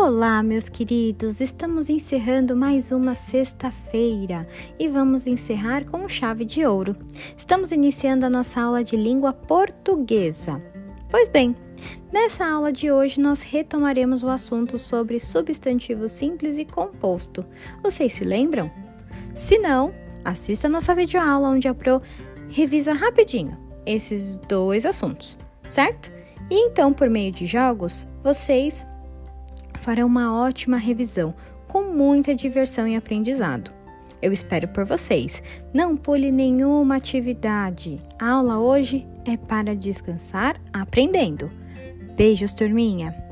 Olá, meus queridos! Estamos encerrando mais uma sexta-feira e vamos encerrar com chave de ouro. Estamos iniciando a nossa aula de língua portuguesa. Pois bem, nessa aula de hoje nós retomaremos o assunto sobre substantivo simples e composto. Vocês se lembram? Se não, assista a nossa videoaula onde a Pro revisa rapidinho esses dois assuntos, certo? E então, por meio de jogos, vocês farão uma ótima revisão, com muita diversão e aprendizado. Eu espero por vocês. Não pule nenhuma atividade. A aula hoje é para descansar aprendendo. Beijos, turminha!